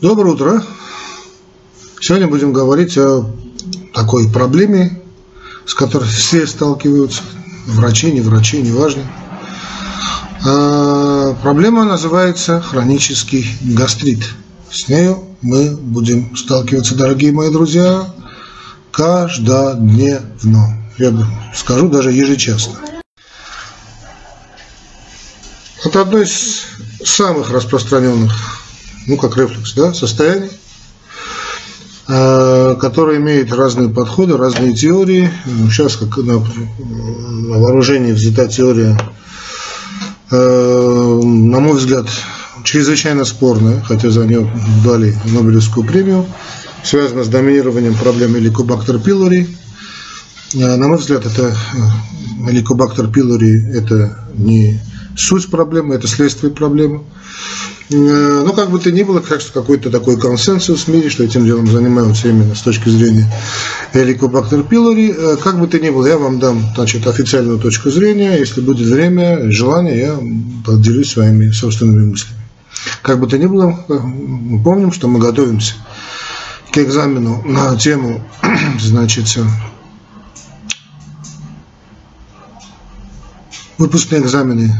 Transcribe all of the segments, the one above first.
Доброе утро. Сегодня будем говорить о такой проблеме, с которой все сталкиваются, врачи, не врачи, неважно. А, проблема называется хронический гастрит. С нею мы будем сталкиваться, дорогие мои друзья, каждодневно. Я скажу даже ежечасно. Это одно из самых распространенных, ну как рефлекс, да, состояний, э, которые имеют разные подходы, разные теории. Сейчас как на, на вооружении взята теория, э, на мой взгляд, чрезвычайно спорная, хотя за нее дали Нобелевскую премию, связана с доминированием проблемы Helicobacter pylori. Э, на мой взгляд, это Helicobacter pylori это не суть проблемы, это следствие проблемы. Э, ну, как бы то ни было, как какой-то такой консенсус в мире, что этим делом занимаются именно с точки зрения Helicobacter pylori. Э, как бы то ни было, я вам дам значит, официальную точку зрения. Если будет время, желание, я поделюсь своими собственными мыслями. Как бы то ни было, э, мы помним, что мы готовимся к экзамену на тему, значит, выпускные экзамены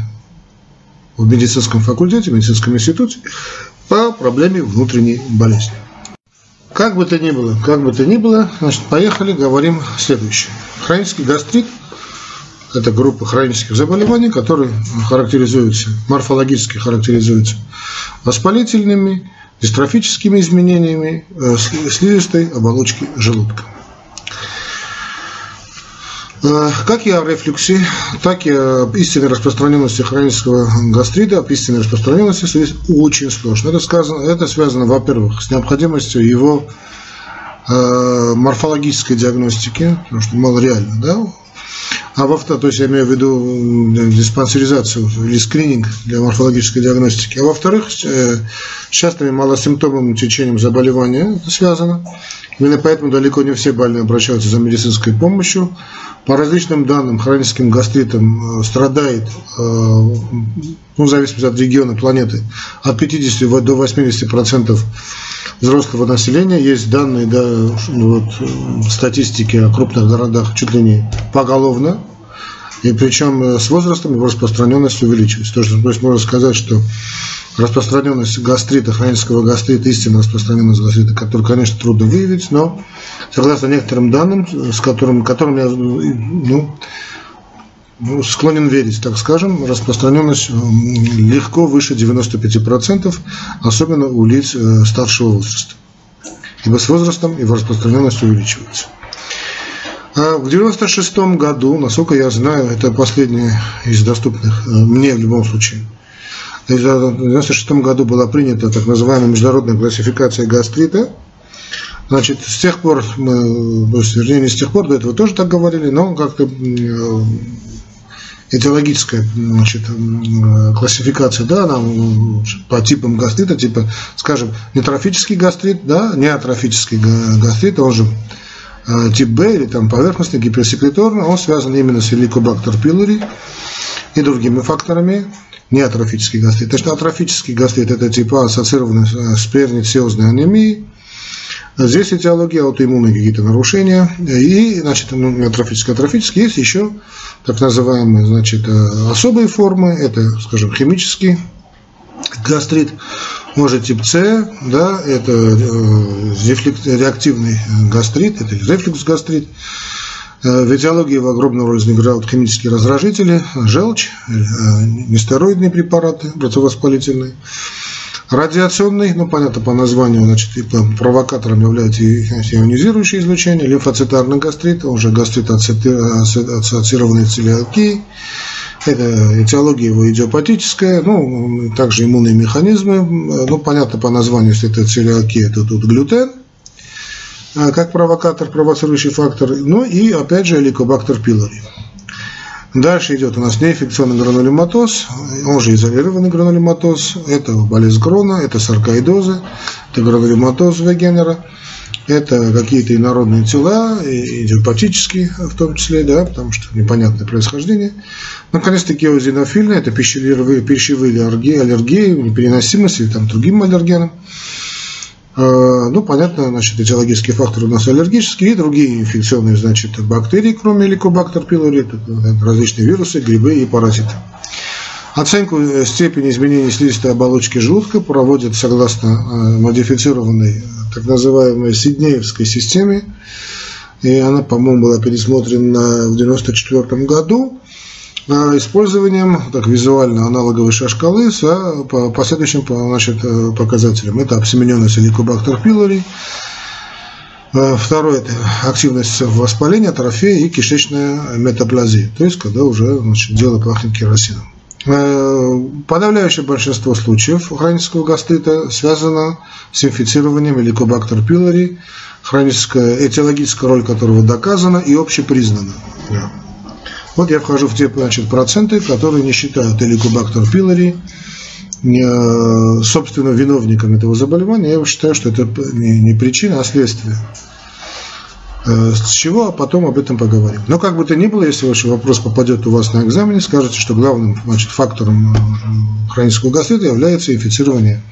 в медицинском факультете, в медицинском институте по проблеме внутренней болезни. Как бы то ни было, как бы то ни было, значит, поехали, говорим следующее. Хронический гастрит – это группа хронических заболеваний, которые характеризуются, морфологически характеризуются воспалительными, дистрофическими изменениями э, слизистой оболочки желудка. Э, как и рефлюксе, так и истинной распространенности хронического гастрита, об истинной распространенности здесь очень сложно. Это, сказано, это связано, во-первых, с необходимостью его э, морфологической диагностики, потому что мало реально, да, а во вторых, то есть я имею в виду диспансеризацию или скрининг для морфологической диагностики, а во-вторых, э, с частым малосимптомным течением заболевания это связано. Именно поэтому далеко не все больные обращаются за медицинской помощью. По различным данным, хроническим гастритом э, страдает, э, ну, в зависимости от региона планеты, от 50 до 80 процентов взрослого населения. Есть данные, да, вот, статистики о крупных городах чуть ли не поголовно. И причем э, с возрастом его распространенность увеличивается. То, есть, то есть можно сказать, что распространенность гастрита, хронического гастрита, истинно распространенность гастрита, которую, конечно, трудно выявить, но согласно некоторым данным, с которым, которым я ну, ну, склонен верить, так скажем, распространенность легко выше 95%, особенно у лиц э, старшего возраста. Ибо с возрастом его распространенность увеличивается. А в 96 году, насколько я знаю, это последнее из доступных э, мне в любом случае, в 96 году была принята так называемая международная классификация гастрита. Значит, с тех пор, мы, вернее, не с тех пор, до этого тоже так говорили, но как-то э, этиологическая значит, классификация, да, она по типам гастрита, типа, скажем, нетрофический гастрит, да, неатрофический гастрит, он же э, тип Б или там поверхностный, гиперсекреторный, он связан именно с Helicobacter pylori и другими факторами, неатрофический гастрит. То есть атрофический гастрит – это типа ассоциированный с перницеозной анемией, Здесь этиология, аутоиммунные какие-то нарушения. И, значит, ну, атрофический, атрофический. Есть еще так называемые, значит, э, особые формы. Это, скажем, химический гастрит, может тип С, да, это э, реактивный гастрит, это рефлюкс-гастрит. Э, в этиологии огромную роль играют химические раздражители, желчь, нестероидные препараты противовоспалительные. Радиационный, ну понятно по названию, значит, типа провокатором является ионизирующее излучение, лимфоцитарный гастрит, уже гастрит ассоциированный целиалкией. Это этиология его идиопатическая, ну, также иммунные механизмы, ну, понятно по названию, если это целиалкия, то тут глютен, а как провокатор, провоцирующий фактор, ну и, опять же, эликобактер пилори. Дальше идет у нас неинфекционный гранулематоз, он же изолированный гранулематоз, это болезнь Крона, это саркоидозы, это гранулематоз Вегенера, это какие-то инородные тела, идиопатические в том числе, да, потому что непонятное происхождение. Наконец-таки эозинофильные, это пищевые, пищевые аллергии, аллергии, непереносимость или там другим аллергенам. Ну, понятно, значит, этиологические факторы у нас аллергические и другие инфекционные, значит, бактерии, кроме ликобактер пилори, различные вирусы, грибы и паразиты. Оценку степени изменений слизистой оболочки желудка проводят согласно модифицированной так называемой Сиднеевской системе. И она, по-моему, была пересмотрена в 1994 году использованием так, визуально аналоговой шкалы с последующим значит, показателем. Это обсемененность Helicobacter pylori. Второе – это активность воспаления, атрофия и кишечная метаплазия. То есть, когда уже значит, дело пахнет керосином. Подавляющее большинство случаев хронического гастрита связано с инфицированием Helicobacter pylori, хроническая этиологическая роль которого доказана и общепризнана. Вот я вхожу в те значит, проценты, которые не считают эликобактер пилори э, собственно, виновником этого заболевания. Я считаю, что это не причина, а следствие. Э, с чего, а потом об этом поговорим. Но как бы то ни было, если ваш вопрос попадет у вас на экзамене, скажете, что главным значит, фактором э, хронического гастрита является инфицирование.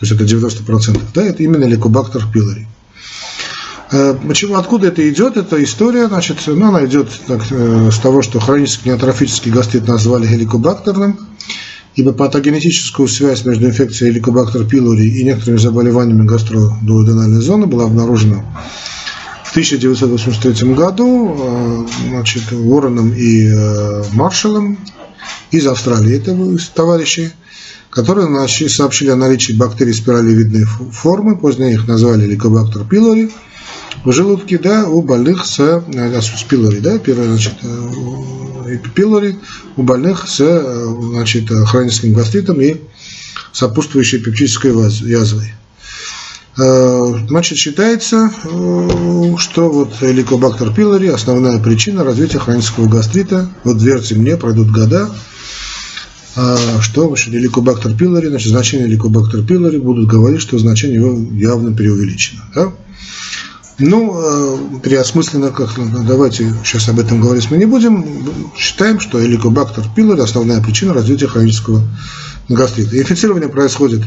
То есть это 90%. Да, это именно ликобактер пилори. Э, почему, откуда это идет? Эта история, значит, ну, она идет так, э, с того, что хронический неатрофический гастрит назвали хеликобактерным, ибо патогенетическую связь между инфекцией хеликобактер пилори и некоторыми заболеваниями гастродуоденальной зоны была обнаружена 1983 году э, значит, Вороном и Маршалом из Австралии, это товарищи, которые сообщили о наличии бактерий спиралевидной формы, позднее их назвали ликобактер пилори, в желудке, да, у больных с, э, с пилори, да, первое, значит, э, пилори у больных с, э, значит, хроническим гастритом и сопутствующей пептической язвой. Значит, считается, что вот ликобактер пилори основная причина развития хронического гастрита. Вот верьте мне, пройдут года, что вообще ликобактер пилори, значит, значение ликобактер пилори будут говорить, что значение его явно преувеличено. Да? Ну, переосмысленно, как давайте сейчас об этом говорить мы не будем, считаем, что эликобактер пилори – основная причина развития хронического гастрита. инфицирование происходит,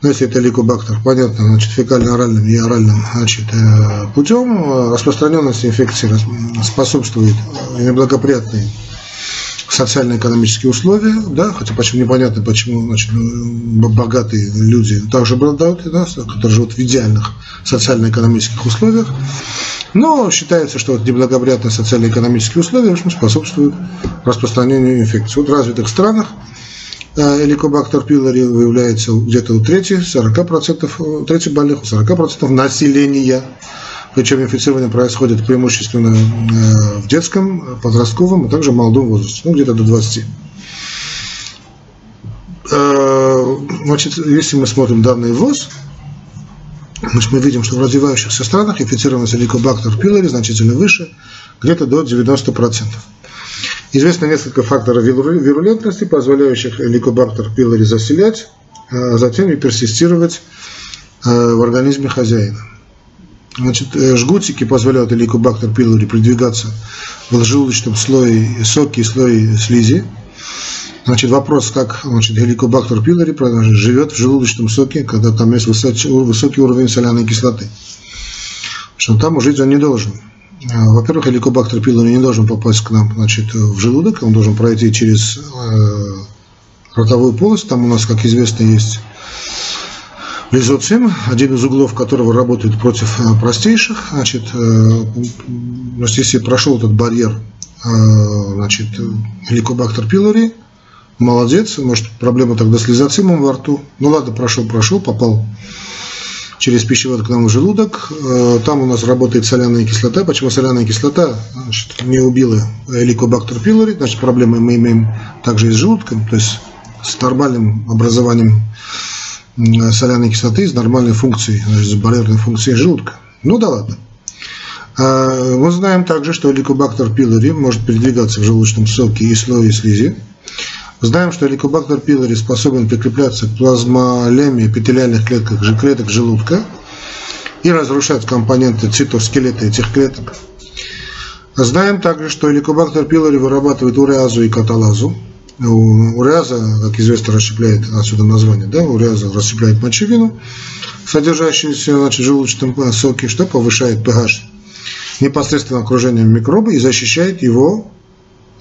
ну, если это эликобактер, понятно, значит, фекально-оральным и оральным значит, э, путем. Распространенность инфекции способствует неблагоприятной социально-экономические условия, да, хотя почему непонятно, почему значит, богатые люди также обладают, да, которые живут в идеальных социально-экономических условиях, но считается, что вот неблагоприятные социально-экономические условия в общем, способствуют распространению инфекции. Вот в развитых странах Эликобактер пилори выявляется где-то у трети, 40%, трети больных, у 40% населения. Причем инфицирование происходит преимущественно э, в детском, подростковом, а также молодом возрасте, ну где-то до 20. Э, значит, если мы смотрим данные ВОЗ, значит, мы видим, что в развивающихся странах инфицированность лейкобактер пилори значительно выше, где-то до 90%. Известно несколько факторов вирулентности, позволяющих лейкобактер пилори заселять, а затем и персистировать э, в организме хозяина. Значит, э, жгутики позволяют эликобактер пилори продвигаться в желудочном слое соки и слое слизи. Значит, вопрос, как значит, геликобактер пилори живет в желудочном соке, когда там есть высокий уровень соляной кислоты. Что там жить он не должен. А, во-первых, геликобактер пилори не должен попасть к нам значит, в желудок, он должен пройти через э, ротовую полость. Там у нас, как известно, есть Лизоцим, один из углов которого работает против э, простейших. Значит, э, если прошел этот барьер значит, Helicobacter pylori, молодец, может проблема тогда с лизоцимом во рту. Ну ладно, прошел, прошел, попал через пищевод к нам в желудок. Там у нас работает соляная кислота. Почему соляная кислота значит, не убила Helicobacter pylori? Значит, проблемы мы имеем также и с желудком, то есть с нормальным образованием соляной кислоты с нормальной функцией, значит, с барьерной функцией желудка. Ну да ладно. А, мы знаем также, что ликобактер пилори может передвигаться в желудочном соке и слое слизи. Знаем, что ликобактер пилори способен прикрепляться к плазмолеме эпителиальных клетках, клеток желудка и разрушать компоненты цитоскелета этих клеток. Знаем также, что ликобактер пилори вырабатывает уреазу и каталазу, Уреаза, как известно, расщепляет, отсюда название, да, уреаза расщепляет мочевину, содержащиеся значит, в желудочном соке, что повышает pH непосредственно окружения микроба и защищает его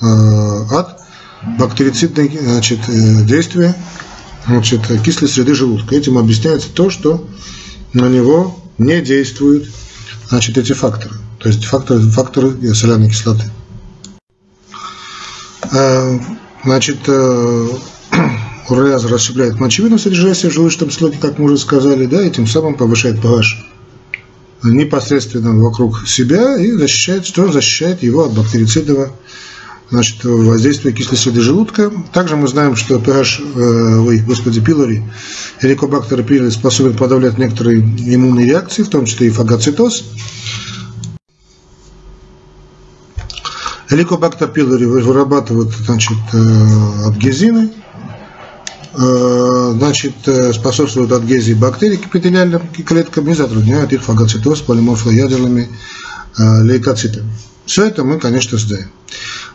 э, от бактерицидной значит, э, действия значит, кислой среды желудка. Этим объясняется то, что на него не действуют значит, эти факторы, то есть факторы, факторы соляной кислоты. Э, значит, э, уреаз расщепляет мочевину, содержащуюся в желудочном слоге, как мы уже сказали, да, и тем самым повышает pH непосредственно вокруг себя и защищает, что защищает его от бактерицидного значит, воздействия кислой среды желудка. Также мы знаем, что pH, э, ой, господи, пилори, эликобактер пилори способен подавлять некоторые иммунные реакции, в том числе и фагоцитоз. Эликобактер пилори вырабатывают значит, э, адгезины, э, значит, способствуют адгезии бактерий к эпителиальным клеткам и затрудняют их фагоцитоз полиморфоядерными лейкоцитами. Все это мы, конечно, знаем.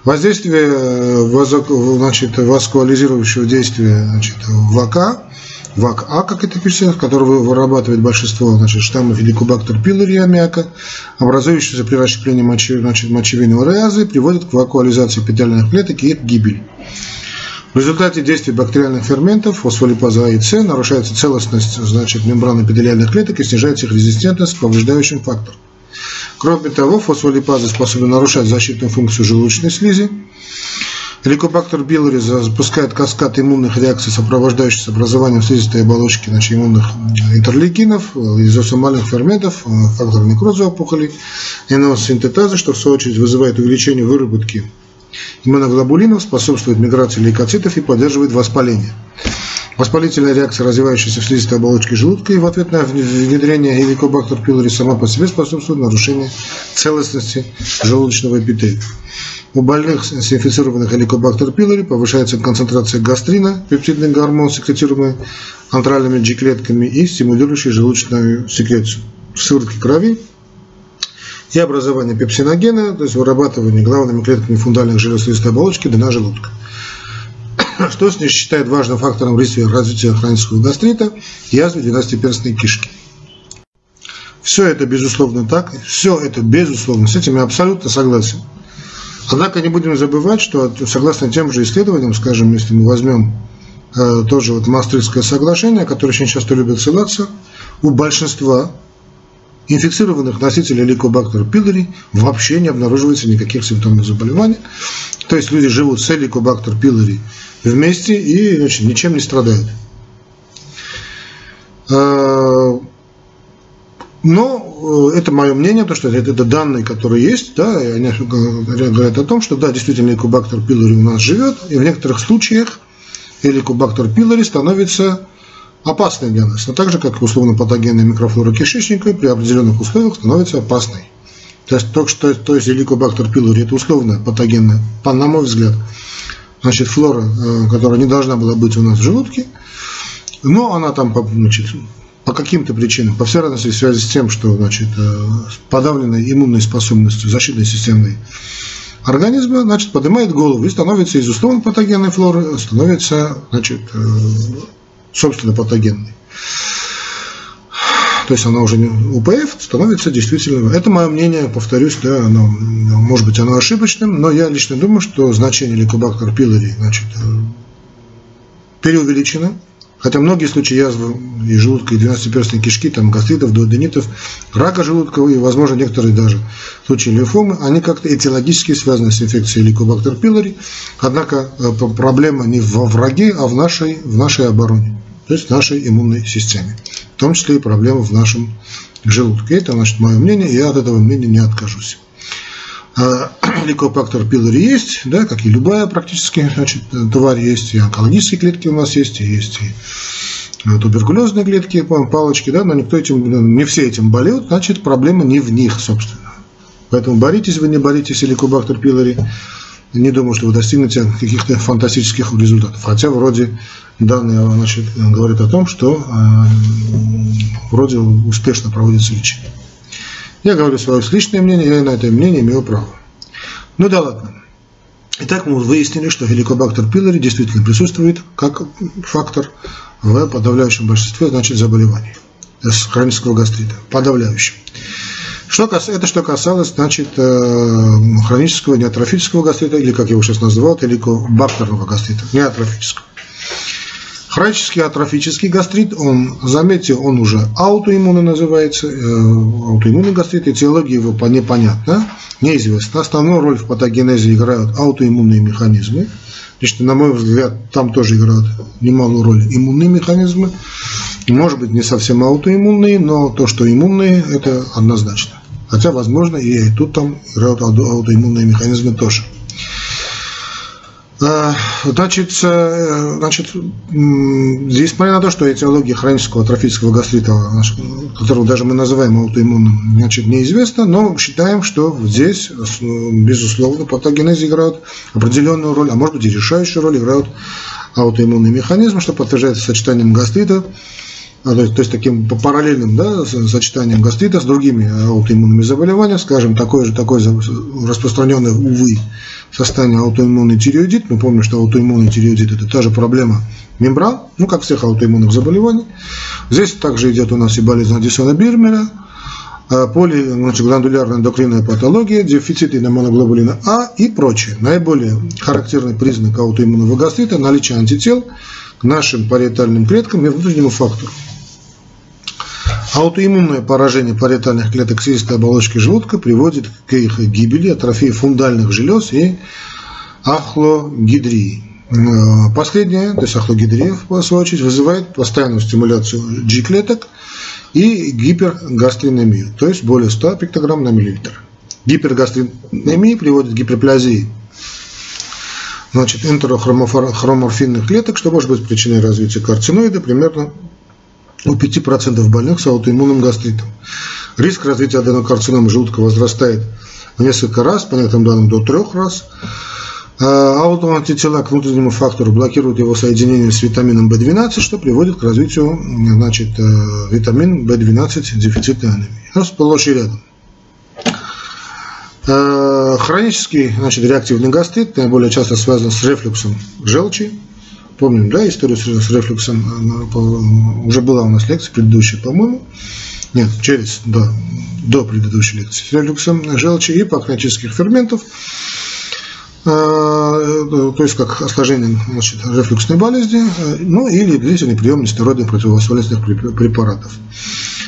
Воздействие значит, васкуализирующего действия значит, ВАКа, ВАК-А, как это пишется, который вырабатывает большинство значит, штаммов Helicobacter pylori аммиака, образующиеся при расщеплении мочи, значит, мочевины уреазы, приводит к вакуализации эпителиальных клеток и их гибели. В результате действия бактериальных ферментов фосфолипаза А и С нарушается целостность значит, мембраны эпителиальных клеток и снижается их резистентность к повреждающим факторам. Кроме того, фосфолипазы способны нарушать защитную функцию желудочной слизи. Helicobacter pylori запускает каскад иммунных реакций, сопровождающихся образованием слизистой оболочки значит, иммунных интерлейкинов, изосомальных ферментов, фактор некроза опухолей, синтетаза, что в свою очередь вызывает увеличение выработки иммуноглобулинов, способствует миграции лейкоцитов и поддерживает воспаление. Воспалительная реакция, развивающаяся в слизистой оболочке желудка и в ответ на внедрение Helicobacter pylori сама по себе способствует нарушению целостности желудочного эпителия. У больных с инфицированных Helicobacter pylori повышается концентрация гастрина, пептидный гормон, секретируемый антральными G-клетками и стимулирующий желудочную секрецию в сыворотке крови и образование пепсиногена, то есть вырабатывание главными клетками фундальных желез слизистой оболочки дна желудка. Что с ней считает важным фактором развития, развития хронического гастрита, язвы двенадцатиперстной кишки. Все это безусловно так, все это безусловно, с этим я абсолютно согласен. Однако не будем забывать, что согласно тем же исследованиям, скажем, если мы возьмем э, тоже вот Мастритское соглашение, которое очень часто любят ссылаться, у большинства инфицированных носителей лейкобактера пилори вообще не обнаруживается никаких симптомов заболевания. То есть люди живут с лейкобактер пилори вместе и значит, ничем не страдают. А, но э, это мое мнение, то что это, это данные, которые есть, да, и они говорят о том, что да, действительно лейкобактер пилори у нас живет, и в некоторых случаях лейкобактер пилори становится опасной для нас, но так же, как и условно-патогенная микрофлора кишечника при определенных условиях становится опасной. То есть, только что, то есть Helicobacter pylori это условно патогенная, по, на мой взгляд, значит, флора, э, которая не должна была быть у нас в желудке, но она там значит, по каким-то причинам, по всей разности в связи с тем, что значит, э, подавленной иммунной способностью защитной системы организма, значит, поднимает голову и становится из условно патогенной флоры, становится значит, э, собственно патогенной. То есть она уже не УПФ становится действительно. Это мое мнение, повторюсь, да, оно, может быть, оно ошибочным, но я лично думаю, что значение лейкобактер пилори значит, э, переувеличено. Хотя многие случаи язвы и желудка, и двенадцатиперстной кишки, там, гастритов, дуоденитов, рака желудка и, возможно, некоторые даже случаи лимфомы, они как-то этиологически связаны с инфекцией лейкобактер пилори. Однако э, проблема не во враге, а в нашей, в нашей обороне то есть в нашей иммунной системе. В том числе и проблемы в нашем желудке. Это, значит, мое мнение, и я от этого мнения не откажусь. А, лейкопактор пилори есть, да, как и любая практически значит, тварь есть, и онкологические клетки у нас есть, и есть и э, туберкулезные клетки, палочки, да, но никто этим, не все этим болеют, значит, проблема не в них, собственно. Поэтому боритесь вы, не боритесь, лейкобактер пилори, не думаю, что вы достигнете каких-то фантастических результатов. Хотя вроде данные значит, говорят о том, что э, вроде успешно проводится лечение. Я говорю свое личное мнение, я на это мнение имею право. Ну да ладно. Итак, мы выяснили, что хеликобактер пилори действительно присутствует как фактор в подавляющем большинстве значит, заболеваний. хронического гастрита, подавляющим. Что кас... Это что касалось, значит, э, хронического неатрофического гастрита, или, как его сейчас называют, бактерного гастрита, неатрофического. Хронический атрофический гастрит, он, заметьте, он уже аутоиммунный называется, э, аутоиммунный гастрит, этиология его непонятна, неизвестна. Основную роль в патогенезе играют аутоиммунные механизмы. Лично, на мой взгляд, там тоже играют немалую роль иммунные механизмы. Может быть, не совсем аутоиммунные, но то, что иммунные, это однозначно. Хотя, возможно, и тут там играют аутоиммунные механизмы тоже. А, значит, э, значит, несмотря на то, что этиология хронического атрофического гастрита, которого даже мы называем аутоиммунным, значит, неизвестна, но считаем, что здесь, безусловно, патогенезы играют определенную роль, а может быть и решающую роль играют аутоиммунные механизмы, что подтверждается сочетанием гастрита то есть, то есть таким параллельным да, сочетанием гастрита с другими аутоиммунными заболеваниями, скажем, такое же такое распространенное, увы, состояние аутоиммунный тиреоидит. Мы помним, что аутоиммунный тиреоидит – это та же проблема мембран, ну, как всех аутоиммунных заболеваний. Здесь также идет у нас и болезнь Аддисона Бирмера, а, поли, значит, гладулярная эндокринная патология, дефицит иммуноглобулина А и прочее. Наиболее характерный признак аутоиммунного гастрита – наличие антител к нашим париетальным клеткам и внутреннему фактору. Аутоиммунное поражение париетальных клеток слизистой оболочки желудка приводит к их гибели, атрофии фундальных желез и ахлогидрии. Э, последнее, то есть ахлогидрия, в свою очередь, вызывает постоянную стимуляцию G-клеток и гипергастринемию, то есть более 100 пиктограмм на миллилитр. Гипергастринемия приводит к гиперплазии значит, энтерохроморфинных клеток, что может быть причиной развития карциноида примерно у 5% больных с аутоиммунным гастритом. Риск развития аденокарциномы желудка возрастает в несколько раз, по некоторым данным до трех раз. А аутоантитела к внутреннему фактору блокируют его соединение с витамином В12, что приводит к развитию значит, э, витамин В12 дефицитной анемии. Сплошь и рядом. Э, хронический значит, реактивный гастрит наиболее часто связан с рефлюксом желчи, Помним, да, историю с, рефлюксом, уже была у нас лекция предыдущая, по-моему. Нет, через, да, до предыдущей лекции. С рефлюксом желчи и пахнических ферментов, а, то есть как осложнение значит, рефлюксной болезни, ну или длительный прием нестероидных противовоспалительных препаратов.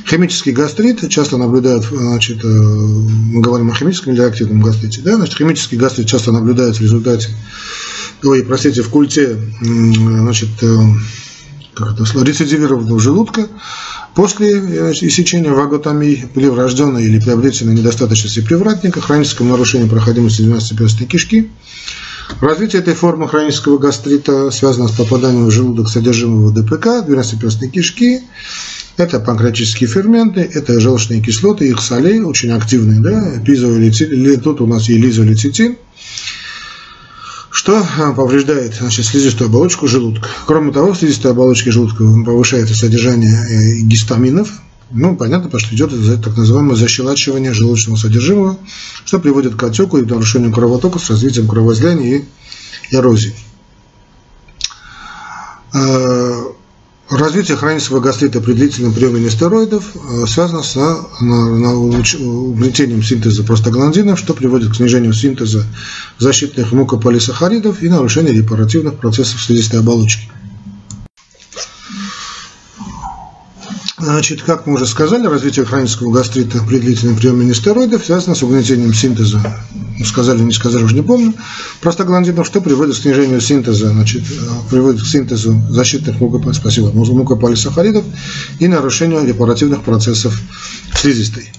Химический гастрит часто наблюдают, значит, э, мы говорим о химическом или активном гастрите, да, значит, химический гастрит часто наблюдается в результате ой, простите, в культе, значит, э, как это, рецидивированного желудка после э, иссечения ваготомии при врожденной или приобретенной недостаточности привратника, хроническом нарушении проходимости 12-перстной кишки. Развитие этой формы хронического гастрита связано с попаданием в желудок содержимого ДПК, 12-перстной кишки. Это панкреатические ферменты, это желчные кислоты, их солей, очень активные, да, пизолицин, тут у нас и лизолицитин что э, повреждает значит, слизистую оболочку желудка. Кроме того, в слизистой оболочке желудка повышается содержание э, гистаминов, ну, понятно, потому что идет так называемое защелачивание желудочного содержимого, что приводит к отеку и нарушению кровотока с развитием кровоизлияния и эрозии. Развитие хронического гастрита при длительном приеме нестероидов э, связано с угнетением синтеза простагландинов, что приводит к снижению синтеза защитных мукополисахаридов и нарушению репаративных процессов слизистой оболочки. Значит, как мы уже сказали, развитие хронического гастрита при длительном приеме нестероидов связано с угнетением синтеза, сказали, не сказали, уже не помню, простагландинов, что приводит к снижению синтеза, значит, приводит к синтезу защитных мукополисахаридов и нарушению репаративных процессов слизистой.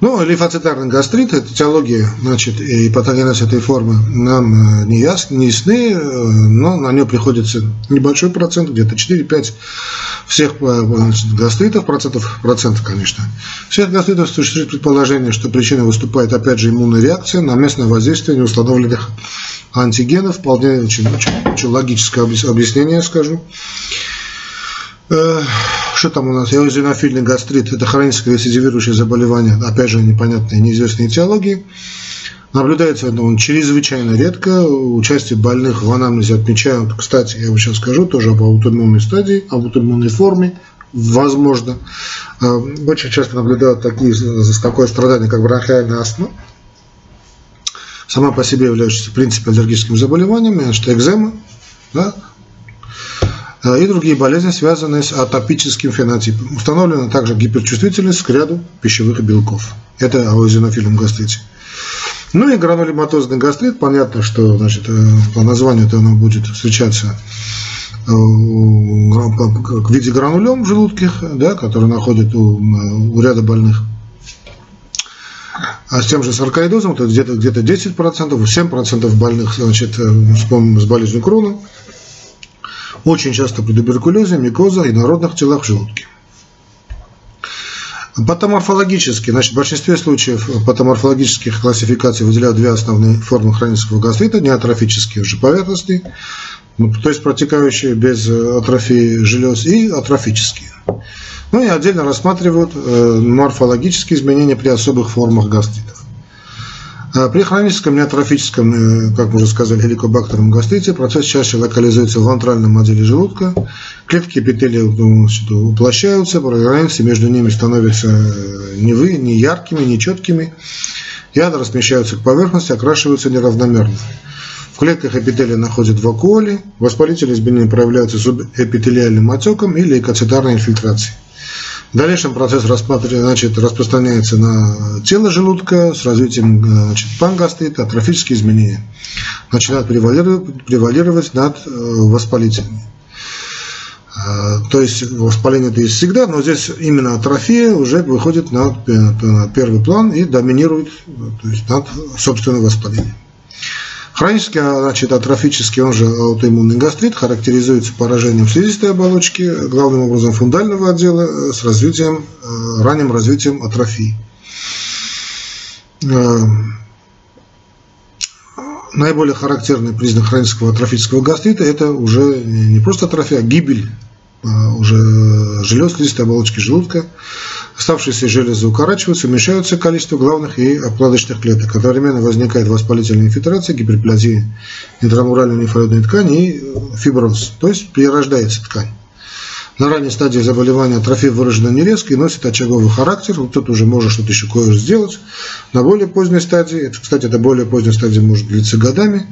Ну, лимфоцитарный гастрит, это теология, значит, и патогенез этой формы нам э, не, ясны, не ясны, э, но на нее приходится небольшой процент, где-то 4-5 всех э, значит, гастритов, процентов, процентов, конечно. Всех гастритов существует предположение, что причиной выступает, опять же, иммунная реакция на местное воздействие неустановленных антигенов, вполне очень, очень, очень логическое объяснение, скажу. Что там у нас? Эозинофильный гастрит – это хроническое рецидивирующее заболевание, опять же, непонятной, неизвестной этиологии. Наблюдается он чрезвычайно редко. Участие больных в анамнезе отмечают, кстати, я вам сейчас скажу, тоже об аутоиммунной стадии, об аутоиммунной форме, возможно. Э, очень часто наблюдают такие, такое страдание, как бронхиальная астма, сама по себе являющаяся в принципе аллергическим заболеванием, значит, экзема, да, и другие болезни, связанные с атопическим фенотипом. Установлена также гиперчувствительность к ряду пищевых белков. Это аозинофильном гастрите. Ну и гранулематозный гастрит, понятно, что значит, э, по названию это оно будет встречаться э, в виде гранулем в желудке, да, который находит у, у ряда больных. А с тем же саркоидозом, то где-то где 10%, 7% больных значит, э, с болезнью Крона. Очень часто при туберкулезе, микоза и народных телах в желудке. Патоморфологически, значит, в большинстве случаев патоморфологических классификаций выделяют две основные формы хронического гастрита, неатрофические уже поверхностные, ну, то есть протекающие без атрофии желез, и атрофические. Ну и отдельно рассматривают э, морфологические изменения при особых формах гастритов. А при хроническом неатрофическом, э, как мы уже сказали, хеликобактерном гастрите процесс чаще локализуется в антральном отделе желудка, клетки эпителия ну, уплощаются, границы между ними становятся э, не, вы, не яркими, не четкими, ядра смещаются к поверхности, окрашиваются неравномерно. В клетках эпителия находят вакуоли, воспалительные изменения проявляются субэпителиальным отеком или лейкоцитарной инфильтрацией. В дальнейшем процесс значит, распространяется на тело желудка с развитием значит, пангастрита, атрофические изменения. Начинают превалировать, превалировать над э, воспалительными. Э, то есть воспаление это есть всегда, но здесь именно атрофия уже выходит на первый план и доминирует то есть над собственным воспалением. Хронический, значит, атрофический, он же аутоиммунный гастрит, характеризуется поражением слизистой оболочки, главным образом фундального отдела, э, с развитием, э, ранним развитием атрофии. Э, наиболее характерный признак хронического атрофического гастрита – это уже не просто атрофия, а гибель уже желез слизистой оболочки желудка, Оставшиеся железы укорачиваются, уменьшаются количество главных и обкладочных клеток. Одновременно возникает воспалительная инфильтрация, гиперплазия интрамуральной лимфоидной ткани и фиброз, то есть перерождается ткань. На ранней стадии заболевания атрофия выражена не резко и носит очаговый характер. Вот тут уже можно что-то еще кое сделать. На более поздней стадии, это, кстати, это более поздняя стадия может длиться годами,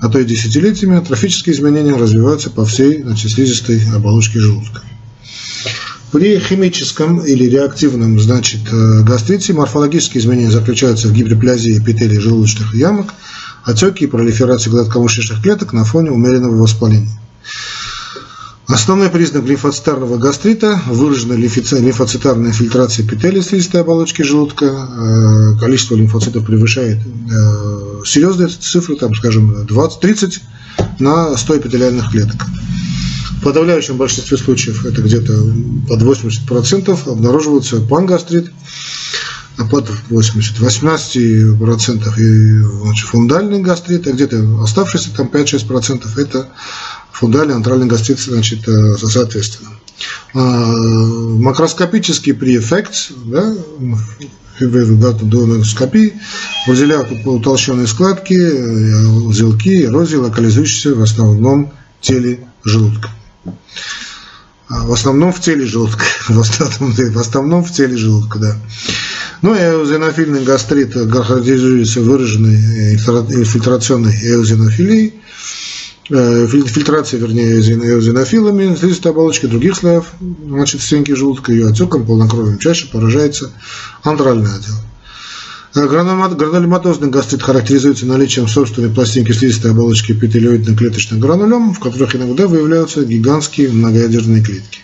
а то и десятилетиями, атрофические изменения развиваются по всей значит, слизистой оболочке желудка. При химическом или реактивном значит, э, гастрите морфологические изменения заключаются в гиперплазии эпителия желудочных ямок, отеки и пролиферации гладкомышечных клеток на фоне умеренного воспаления. Основной признак лимфоцитарного гастрита – выраженная лимфоцитарная фильтрация эпителия слизистой оболочки желудка. Э, количество лимфоцитов превышает э, серьезные цифры, там, скажем, 20-30 на 100 эпителиальных клеток. Подавляющем большинстве случаев, это где-то под 80%, обнаруживается пангастрит, а под 80, 18% и значит, фундальный гастрит, а где-то оставшиеся там 5-6% это фундальный антральный гастрит, значит, э, соответственно. А, макроскопический преэффект, да, доноскопии выделяют утолщенные складки, э, узелки, эрозии, локализующиеся в основном теле желудка. А, в основном в теле желудка. В основном, в основном в теле желудка, да. Ну эозинофильный гастрит характеризуется выраженной инфильтрационной эозинофилией, э, фильтрация, вернее, эозинофилами, слизистой оболочки других слоев, значит, стенки желудка, ее отеком, полнокровием чаще поражается антральный отдел. Гранулематозный гастрит характеризуется наличием собственной пластинки слизистой оболочки эпителиоидно-клеточных гранулем, в которых иногда выявляются гигантские многоядерные клетки.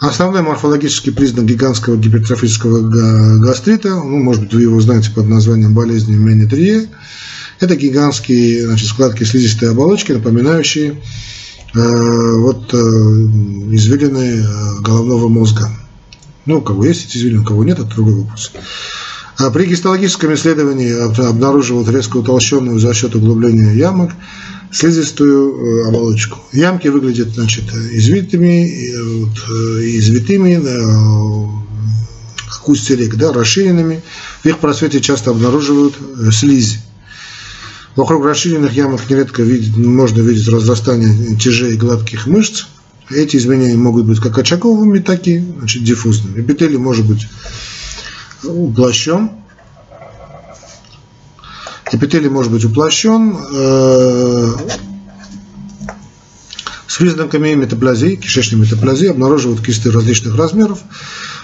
Основной морфологический признак гигантского гипертрофического гастрита, ну, может быть, вы его знаете под названием болезни Менетрие, это гигантские значит, складки слизистой оболочки, напоминающие э, вот, э, извилины э, головного мозга. Ну, у кого есть эти извилины, у кого нет, это другой вопрос. А при гистологическом исследовании обнаруживают резко утолщенную за счет углубления ямок слизистую э, оболочку. Ямки выглядят значит, извитыми, э, извитыми, как устья рек, да, расширенными. В их просвете часто обнаруживают э, слизи. Вокруг расширенных ямок нередко видеть, можно видеть разрастание тяжей гладких мышц. Эти изменения могут быть как очаговыми, так и значит, диффузными. Эпителий может быть уплощен. Эпителий может быть уплощен э, с признаками метаплазии, кишечной метаплазии, обнаруживают кисты различных размеров.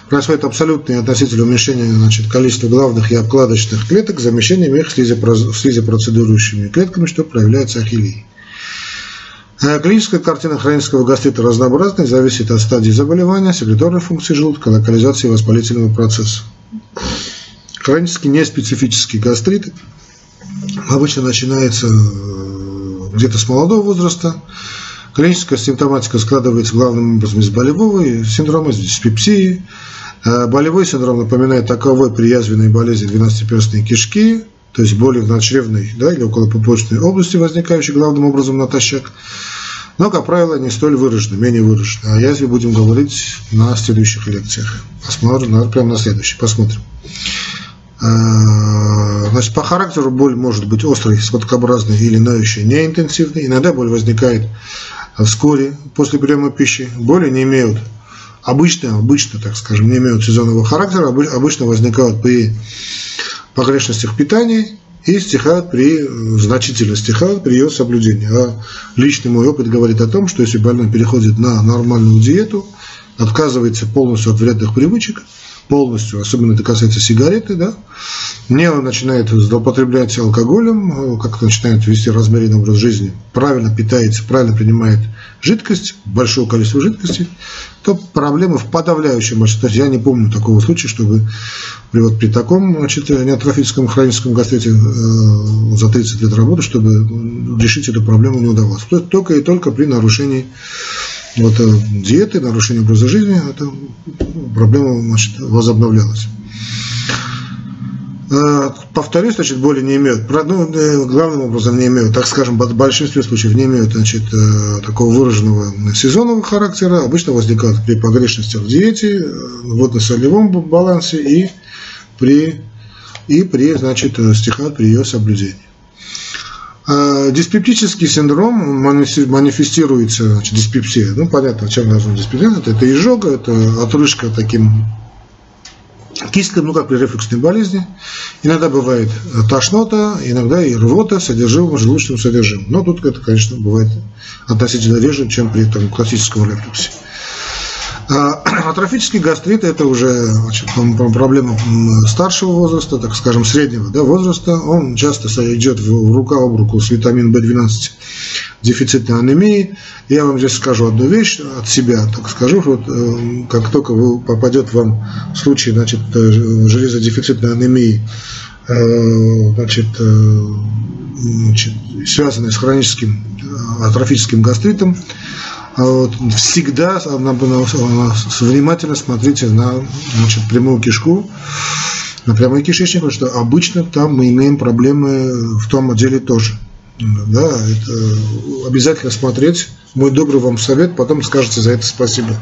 Происходит абсолютное относительное уменьшение значит, количества главных и обкладочных клеток, замещением их слизопроцедурующими клетками, что проявляется ахиллией. Э, клиническая картина хронического гастрита разнообразна и зависит от стадии заболевания, секреторной функции желудка, локализации воспалительного процесса. Хронический неспецифический гастрит обычно начинается э, где-то с молодого возраста. Клиническая симптоматика складывается главным образом из болевого синдрома, из диспепсии. Э, болевой синдром напоминает таковой при язвенной болезни 12-перстной кишки, то есть боли в надчревной да, или около пупочной области, возникающей главным образом натощак, но, как правило, не столь выражены, менее выражены. О язве будем говорить на следующих лекциях. Посмотрим, прямо на следующий, посмотрим. А, значит, по характеру боль может быть острой, складкообразной или ноющей, неинтенсивной. Иногда боль возникает вскоре после приема пищи. Боли не имеют обычно, обычно, так скажем, не имеют сезонного характера, обычно возникают при погрешностях питания и стихают при, значительно стихают при ее соблюдении. А личный мой опыт говорит о том, что если больной переходит на нормальную диету, отказывается полностью от вредных привычек, полностью, особенно это касается сигареты, да, не начинает злоупотреблять алкоголем, как начинает вести размеренный образ жизни, правильно питается, правильно принимает жидкость, большое количество жидкости, то проблемы в подавляющем большинстве. Я не помню такого случая, чтобы при, вот, при таком значит, неатрофическом хроническом гастрите э, за 30 лет работы, чтобы решить эту проблему не удавалось. Только и только при нарушении вот, э, диеты, нарушении образа жизни, эта проблема значит, возобновлялась. Э, повторюсь, значит, боли не имеют, ну, э, главным образом не имеют, так скажем, в большинстве случаев не имеют, значит, э, такого выраженного сезонного характера, обычно возникают при погрешностях в диете, водно-солевом балансе и при, и при, значит, стихат при ее соблюдении. Диспептический синдром манифестируется, значит, диспепсия, ну, понятно, чем назван диспепсия, это изжога, это отрыжка таким кисткой, ну как при рефлюксной болезни. Иногда бывает э, тошнота, иногда и рвота содержимым желудочным содержимым. Но тут это, конечно, бывает относительно реже, чем при там, классическом рефлюксе. А, атрофический гастрит – это уже значит, проблема старшего возраста, так скажем, среднего да, возраста. Он часто идет в рука об руку с витамином В12 дефицитной анемии. Я вам здесь скажу одну вещь от себя, так скажу, вот, э, как только вы, попадет вам случай значит, э, железодефицитной анемии, э, значит, значит, связанной с хроническим атрофическим гастритом, вот, всегда внимательно смотрите на значит, прямую кишку, на прямой кишечник, потому что обычно там мы имеем проблемы в том отделе тоже. Да, это обязательно смотреть. Мой добрый вам совет, потом скажете за это спасибо.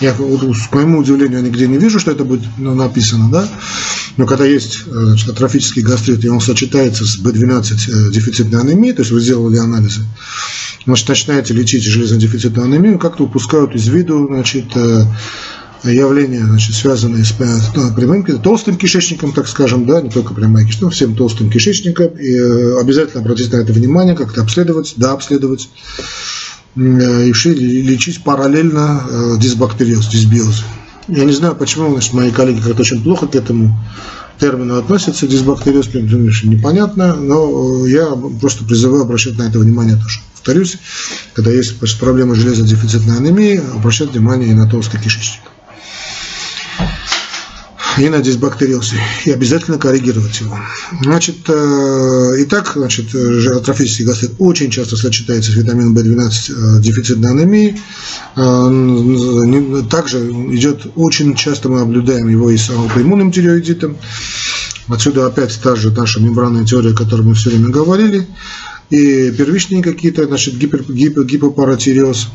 Я, вот, к моему удивлению, нигде не вижу, что это будет ну, написано, да. Но когда есть значит, атрофический гастрит, и он сочетается с B12 э, дефицитной анемией, то есть вы сделали анализы, значит, начинаете лечить железодефицитную анемию, как-то упускают из виду значит, э, явления, значит, связанные с ну, прямым, толстым кишечником, так скажем, да, не только прямая кишечник, но всем толстым кишечником. И э, обязательно обратить на это внимание, как-то обследовать, да, обследовать, и лечить параллельно дисбактериоз, дисбиоз. Я не знаю, почему значит, мои коллеги как-то очень плохо к этому термину относятся, дисбактериоз, непонятно, но я просто призываю обращать на это внимание тоже. Повторюсь, когда есть проблема железодефицитной анемии, обращать внимание и на толстый кишечник и на дисбактериоз, и обязательно коррегировать его. Значит, э, итак, значит, атрофический гастрит очень часто сочетается с витамином В12 э, дефицитной анемии. Э, также идет, очень часто мы наблюдаем его и с аутоиммунным тиреоидитом. Отсюда опять та же наша мембранная теория, о которой мы все время говорили. И первичные какие-то, значит, гипер, гипер, гипопаратиреоз.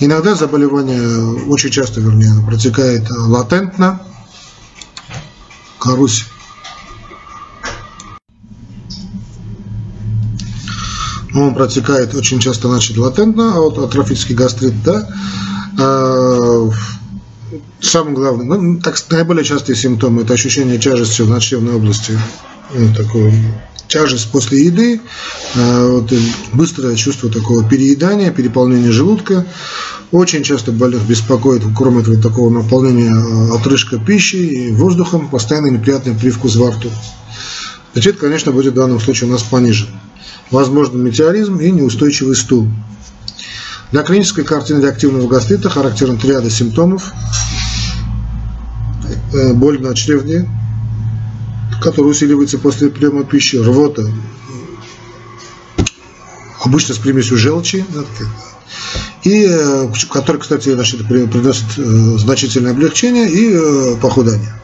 Иногда заболевание, очень часто, вернее, протекает латентно, Карусь. Он протекает очень часто, значит, латентно, а вот атрофический гастрит, да, а, самое главное, ну, так, наиболее частые симптомы – это ощущение тяжести в надшевной области, ну, такое тяжесть после еды, а, вот, быстрое чувство такого переедания, переполнения желудка. Очень часто больных беспокоит, кроме этого такого наполнения а, отрыжка пищи и воздухом, постоянно неприятный привкус во рту. Значит, конечно, будет в данном случае у нас понижен. Возможно метеоризм и неустойчивый стул. Для клинической картины реактивного гастрита характерен триада симптомов. Э, боль на чревне, которая усиливается после приема пищи, рвота, обычно с примесью желчи, и э, который, кстати, значит, приносит э, значительное облегчение и похудание.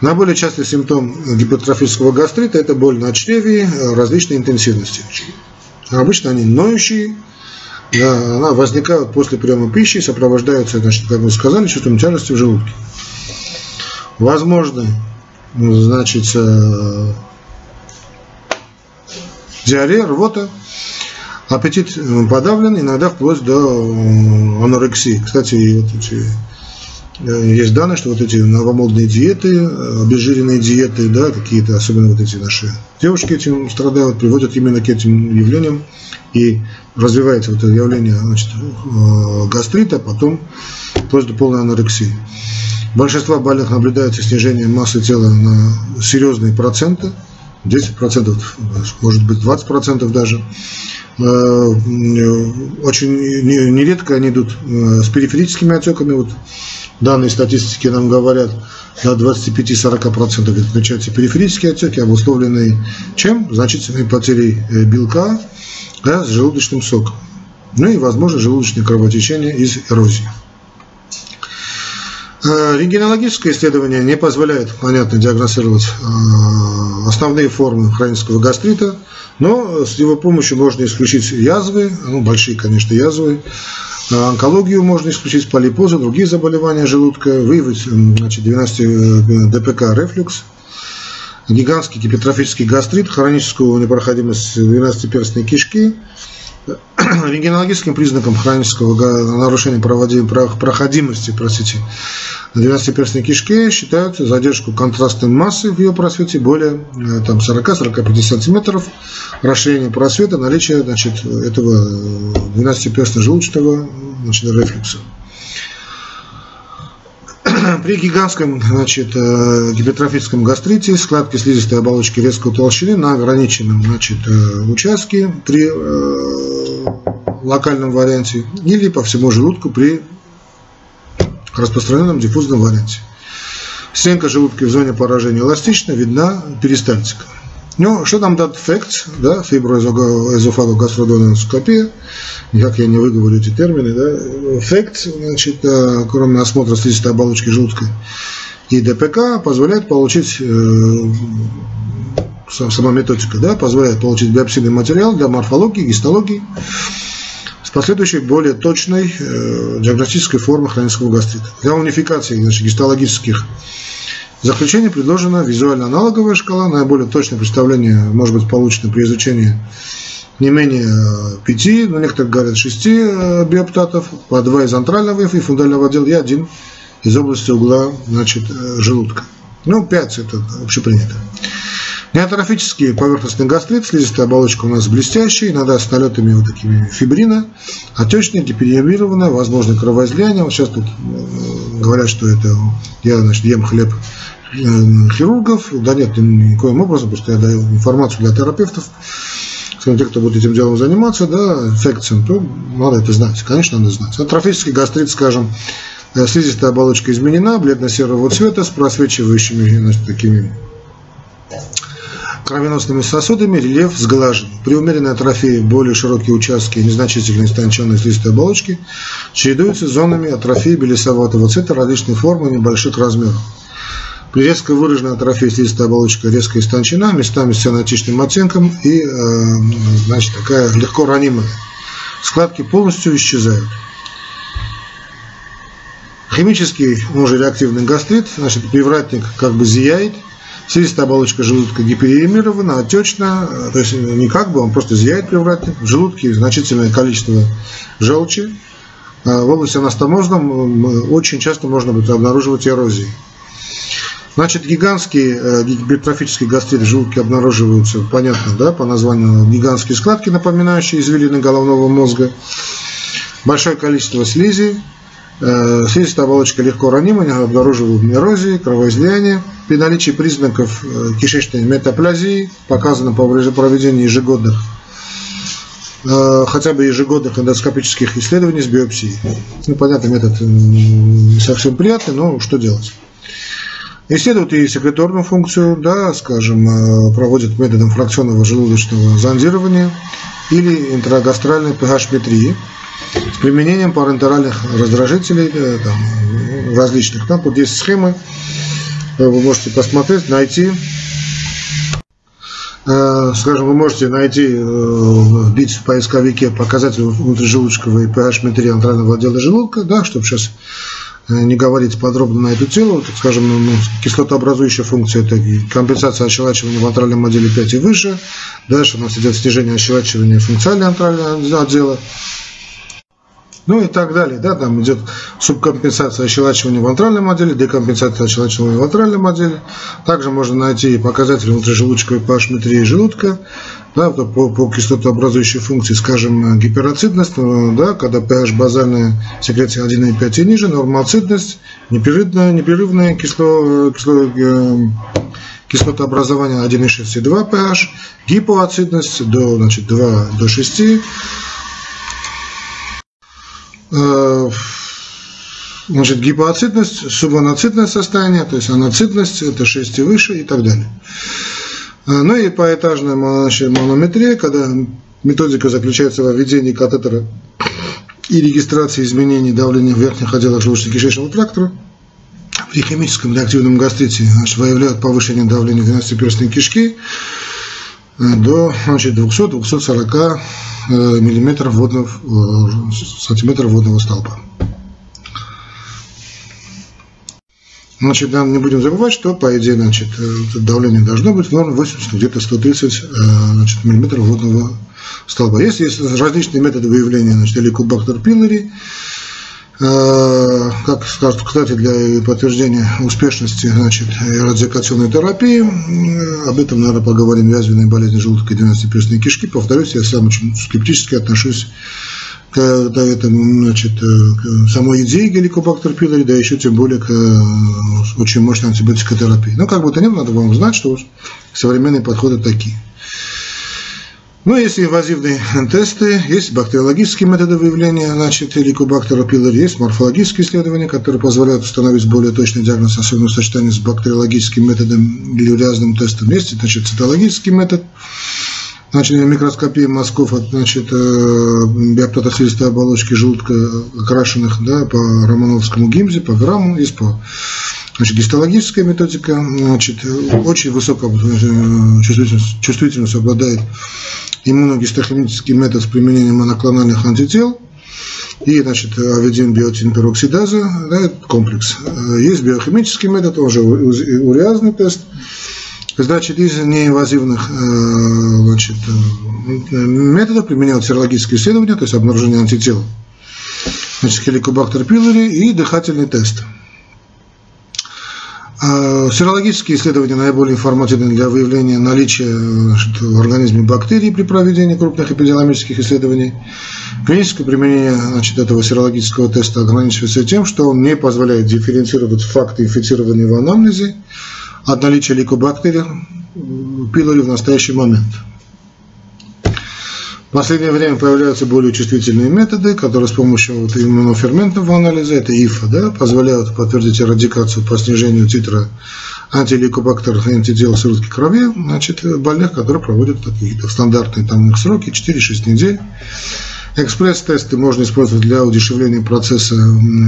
Наиболее частый симптом гипертрофического гастрита – это боль на чреве различной интенсивности. Обычно они ноющие, да, она возникает после приема пищи, сопровождается, значит, как мы сказали, чувством тяжести в желудке. Возможно, значит, э, диарея, рвота, аппетит подавлен, иногда вплоть до э, анорексии. Кстати, вот эти, э, есть данные, что вот эти новомодные диеты, обезжиренные диеты, да, какие-то, особенно вот эти наши девушки этим страдают, приводят именно к этим явлениям. И развивается вот это явление значит, гастрита, потом вплоть до полной анорексии большинства больных наблюдается снижение массы тела на серьезные проценты, 10%, может быть 20% даже. Э, очень нередко они идут э, с периферическими отеками. Вот данные статистики нам говорят, до 25-40% отмечаются периферические отеки, обусловленные чем? Значительной потерей э, белка да, с желудочным соком. Ну и, возможно, желудочное кровотечение из эрозии. Э, рентгенологическое исследование не позволяет, понятно, диагностировать э, основные формы хронического гастрита, но с его помощью можно исключить язвы, ну, большие, конечно, язвы, э, онкологию можно исключить, полипозы, другие заболевания желудка, выявить значит, 12 ДПК рефлюкс, гигантский гипертрофический гастрит, хроническую непроходимость 12-перстной кишки, рентгенологическим признаком хронического нарушения проходимости простите, 12-перстной кишки считают задержку контрастной массы в ее просвете более э, там, 40-45 сантиметров, расширение просвета, наличие значит, этого 12-перстно-желудочного значит, рефлюкса. При гигантском значит, э, гипертрофическом гастрите складки слизистой оболочки резко утолщены на ограниченном значит, э, участке при э, локальном варианте или по всему желудку при распространенном диффузном варианте. Стенка желудка в зоне поражения эластична, видна перистальтика. Ну, что нам дает факт, да, фиброэзофагогастродоноскопия, никак я не выговорю эти термины, да, факт, значит, э, кроме осмотра слизистой оболочки желудка и ДПК, позволяет получить, э, сама методика, да, позволяет получить биопсийный материал для морфологии, гистологии, с последующей более точной э, диагностической формы хронического гастрита. Для унификации значит, гистологических в заключение предложена визуально-аналоговая шкала. Наиболее точное представление может быть получено при изучении не менее пяти, но некоторые говорят шести э, биоптатов, по два из антрального и фундального отдела и один из области угла значит, э, желудка. Ну, пять это общепринято. Неатрофический поверхностный гастрит, слизистая оболочка у нас блестящая, иногда с налетами вот такими фибрина, отечная, гиперемированная, возможно кровоизлияние. Вот сейчас тут э, говорят, что это я значит, ем хлеб Э, хирургов, да нет, никоим образом, что я даю информацию для терапевтов, те, кто будет этим делом заниматься, да, инфекциям, то надо это знать, конечно, надо знать. Атрофический гастрит, скажем, э, слизистая оболочка изменена, бледно-серого цвета, с просвечивающими значит, такими кровеносными сосудами, рельеф сглажен. При умеренной атрофии более широкие участки незначительной истонченной слизистой оболочки чередуются зонами атрофии белесоватого цвета различной формы небольших размеров. Резко выраженная атрофия слизистой оболочка резко истончена, местами с цианотичным оттенком и э, значит, такая легко ранимая. Складки полностью исчезают. Химический, он же реактивный гастрит, значит, привратник как бы зияет, слизистая оболочка желудка гиперемирована, отечна, то есть не как бы, он просто зияет привратник, в желудке значительное количество желчи, а в области анастомозном очень часто можно будет обнаруживать эрозии. Значит, гигантские э, гипертрофические гастриты в желудке обнаруживаются, понятно, да, по названию гигантские складки, напоминающие извилины головного мозга, большое количество слизи, слизистая оболочка легко ранима, обнаруживаем эрозии, кровоизлияние. При наличии признаков э, кишечной метаплазии показано по проведению ежегодных хотя бы ежегодных эндоскопических исследований с биопсией. Ну, понятно, метод не совсем приятный, но что делать? Исследуют и секреторную функцию, да, скажем, э, проводят методом фракционного желудочного зондирования или интрагастральной pH-метрии с применением парентеральных раздражителей э, там, различных. Там вот есть схемы, э, вы можете посмотреть, найти. Скажем, вы можете найти, вбить в поисковике показатели внутрижелудочковой pH-метрии антрального отдела желудка, да, чтобы сейчас Э, не говорить подробно на эту тему, так скажем, ну, кислотообразующая функция – это компенсация ощелачивания в антральном отделе 5 и выше. Дальше у нас идет снижение ощелачивания функционального антрального отдела. Ну и так далее. Да, там идет субкомпенсация ощелачивания в антральном отделе, декомпенсация ощелачивания в антральном отделе. Также можно найти показатели внутрижелудочковой pH-метрии желудка, да, по, по кислотообразующей функции, скажем, гипероцитность, э, да, когда pH базальная секреция 1,5 и ниже, нормоцитность, непрерывное, непрерывное кисло, кисло, э, кислотообразование 1,6 и 2 pH, гипоацидность до, значит, 2 до 6, э, значит, гипоацитность, субаноцитное состояние, то есть аноцитность, это 6 и выше и так далее. А, ну и поэтажная манометрия, когда методика заключается в введении катетера и регистрации изменений давления в верхних отделах желудочно-кишечного тракта. При химическом реактивном гастрите значит, выявляют повышение давления 12-перстной кишки до 200-240 э, миллиметров водного, э, сантиметров водного столба. Значит, да, не будем забывать, что, по идее, значит, э, давление должно быть в норме 80, где-то 130 э, значит, миллиметров водного столба. Есть, есть различные методы выявления значит, Helicobacter pylori, э, как скажут, кстати, для подтверждения успешности значит, радиокационной терапии, об этом, наверное, поговорим, язвенные болезни желудка и 12-перстной кишки. Повторюсь, я сам очень скептически отношусь к, к этому, значит, к самой идее геликобактер пилори, да еще тем более к очень мощной антибиотикотерапии. Но как бы то ни было, надо вам знать, что современные подходы такие. Ну, есть инвазивные тесты, есть бактериологические методы выявления значит, ликобактера пилори, есть морфологические исследования, которые позволяют установить более точный диагноз, особенно в сочетании с бактериологическим методом или рязным тестом. Есть значит, цитологический метод, значит, микроскопия мазков от значит, э, биоптотосилистой оболочки желудка, окрашенных да, по Романовскому гимзе, по грамму, есть по Значит, гистологическая методика значит, очень высокая э, чувствительность, чувствительность обладает иммуногистохимический метод с применением моноклональных антител и, значит, авидин биотин пероксидаза, да, комплекс. Э, есть биохимический метод, он же уреазный тест. Значит, из неинвазивных э, значит, методов применяют серологические исследования, то есть обнаружение антител, значит, хеликобактер пилори и дыхательный тест – серологические исследования наиболее информативны для выявления наличия в организме бактерий при проведении крупных эпидемиологических исследований. Клиническое применение значит, этого серологического теста ограничивается тем, что он не позволяет дифференцировать факты инфицирования в анамнезе от наличия лейкобактерий пилори в настоящий момент. Последнее время появляются более чувствительные методы, которые с помощью вот иммуноферментного анализа, это ИФА, да, позволяют подтвердить эрадикацию по снижению титра антилейкобактерных антител сыворотки крови, значит, больных, которые проводят какие-то стандартные там их сроки, 4-6 недель. Экспресс-тесты можно использовать для удешевления процесса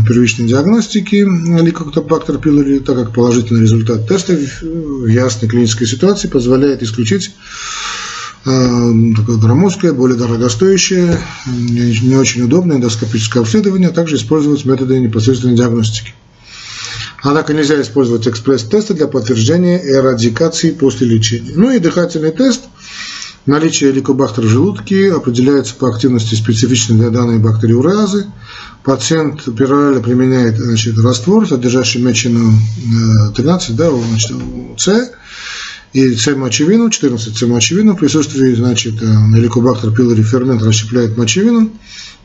первичной диагностики лейкобактер пилори, так как положительный результат теста в ясной клинической ситуации позволяет исключить такое громоздкое, более дорогостоящее, не, очень удобное эндоскопическое обследование, а также использовать методы непосредственной диагностики. Однако нельзя использовать экспресс-тесты для подтверждения эрадикации после лечения. Ну и дыхательный тест. Наличие ликобактера в желудке определяется по активности специфичной для данной бактериуразы. Пациент перорально применяет значит, раствор, содержащий мечину 13, да, значит, С, и С-мочевину, 14 С-мочевину, в присутствии, значит, ликобактер пилори фермент расщепляет мочевину,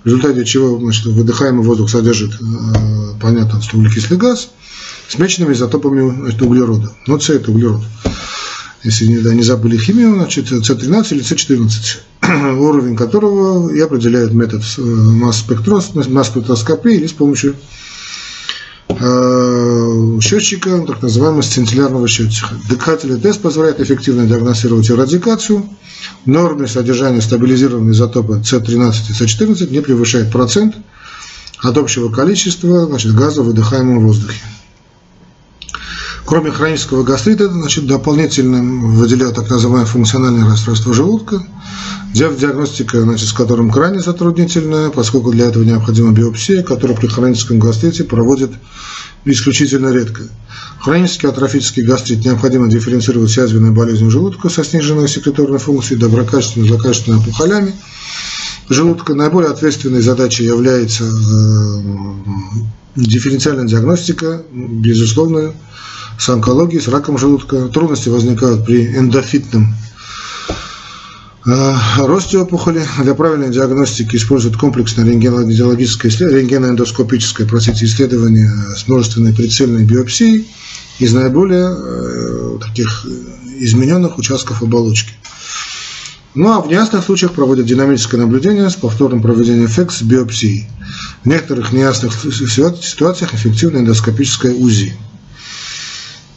в результате чего значит, выдыхаемый воздух содержит, понятно, углекислый газ – с мечными изотопами значит, углерода. Но С это углерод. Если не, да, не забыли химию, значит С13 или С14, уровень которого и определяет метод э, масс-спектроскопии или с помощью э, счетчика, так называемого сцинтиллярного счетчика. Дыхательный тест позволяет эффективно диагностировать радикацию. Нормы содержания стабилизированного изотопа С13 и С14 не превышает процент от общего количества значит, газа, выдыхаемого в воздухе. Кроме хронического гастрита, значит, дополнительно выделяют так называемое функциональное расстройство желудка, диагностика, значит, с которым крайне затруднительная, поскольку для этого необходима биопсия, которую при хроническом гастрите проводят исключительно редко. Хронический атрофический гастрит необходимо дифференцировать с язвенной болезнью желудка со сниженной секреторной функцией, доброкачественными, злокачественными опухолями. Желудка наиболее ответственной задачей является э, дифференциальная диагностика, безусловно, с онкологией, с раком желудка. Трудности возникают при эндофитном э, росте опухоли. Для правильной диагностики используют комплексное рентгенологическое рентгеноэндоскопическое простите, исследование с множественной прицельной биопсией из наиболее э, таких измененных участков оболочки. Ну а в неясных случаях проводят динамическое наблюдение с повторным проведением ФЭКС биопсии. В некоторых неясных ситуациях эффективное эндоскопическое УЗИ.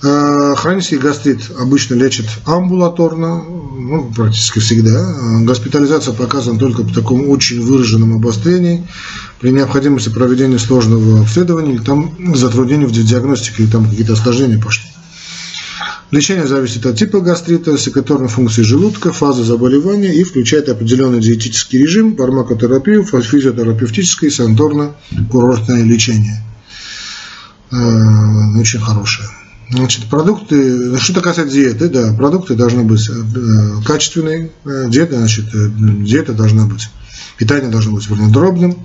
Э, хронический гастрит обычно лечат амбулаторно, ну, практически всегда. Госпитализация показана только при таком очень выраженном обострении, при необходимости проведения сложного обследования или там затруднений в диагностике, или там какие-то осложнения пошли. Лечение зависит от типа гастрита, секреторной функции желудка, фазы заболевания и включает определенный диетический режим, фармакотерапию, физиотерапевтическое и санаторно-курортное лечение. Э, очень хорошее. Значит, продукты, что касается диеты, да, продукты должны быть э, качественные, э, диета, значит, э, диета должна быть, питание должно быть дробным,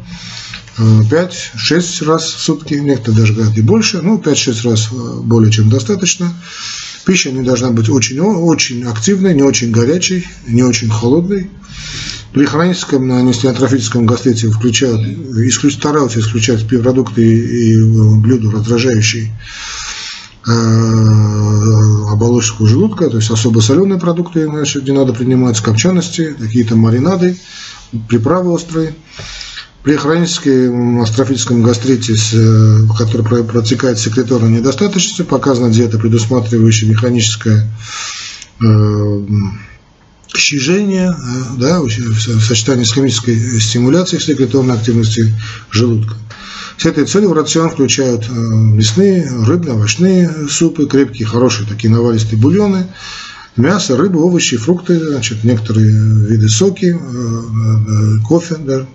5-6 раз в сутки, некоторые даже говорят и больше, ну, 5-6 раз более чем достаточно. Пища не должна быть очень, очень активной, не очень горячей, не очень холодной. При хроническом нестеатрофическом гастрите включают, исключ, стараются исключать продукты и, блюда, раздражающие оболочку желудка, то есть особо соленые продукты, значит, не надо принимать, копчености, какие-то маринады, приправы острые. При хроническом астрофическом гастрите, э, который протекает секреторной недостаточностью, показана диета, предусматривающая механическое э, щижение да, в сочетании с химической стимуляцией секреторной активности желудка. С этой целью в рацион включают э, мясные, рыбные, овощные супы, крепкие, хорошие такие наваристые бульоны, мясо, рыба, овощи, фрукты, значит, некоторые виды соки, э, э, кофе, да.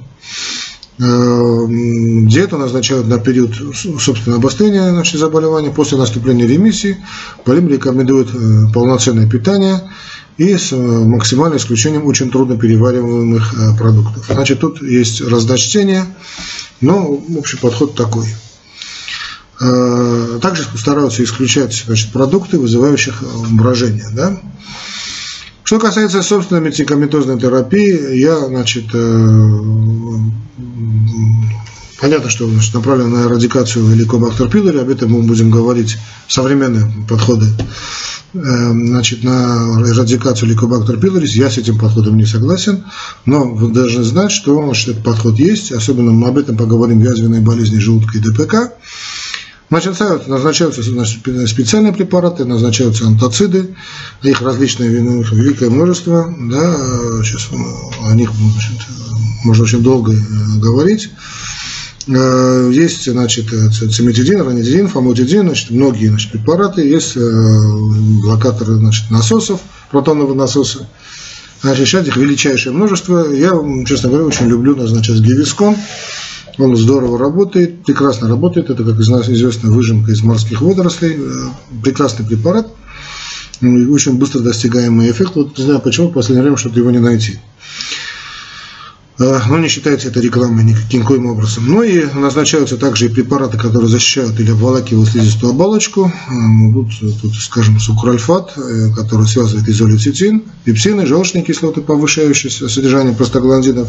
Диету назначают на период, собственно, обострения значит, заболевания после наступления ремиссии. Полим рекомендует полноценное питание и с максимальным исключением очень трудно перевариваемых продуктов. Значит, тут есть раздачтение, но общий подход такой. Э, также стараются исключать значит, продукты, вызывающих брожение. Да? Что касается, собственно, медикаментозной терапии, я, значит, э, понятно, что значит, направлено на эрадикацию Helicobacter pylori, об этом мы будем говорить, современные подходы Эм, значит, на эрадикацию ликобактер пилорис, я с этим подходом не согласен, но вы должны знать, что значит, этот подход есть, особенно мы об этом поговорим в болезни желудка и ДПК. Назначаются, назначаются значит, специальные препараты, назначаются антоциды, их различные великое множество, да, сейчас о них значит, можно очень долго э, говорить. Э, есть, значит, циметидин, ранидин, фамотидин, значит, многие значит, препараты, есть э, блокаторы значит, насосов, протонового насоса, Значит, сейчас их величайшее множество. Я, честно говоря, очень люблю назначать гивискон. Он здорово работает, прекрасно работает. Это, как известно, выжимка из морских водорослей. Э, прекрасный препарат. Очень быстро достигаемый эффект. Вот не знаю, почему в последнее время что-то его не найти. Э, но не считается это рекламой никаким образом. Ну и назначаются также и препараты, которые защищают или обволакивают слизистую оболочку. Э, тут, тут скажем, сукральфат, э, который связывает изолецитин, пепсины, желчные кислоты, повышающие содержание простагландинов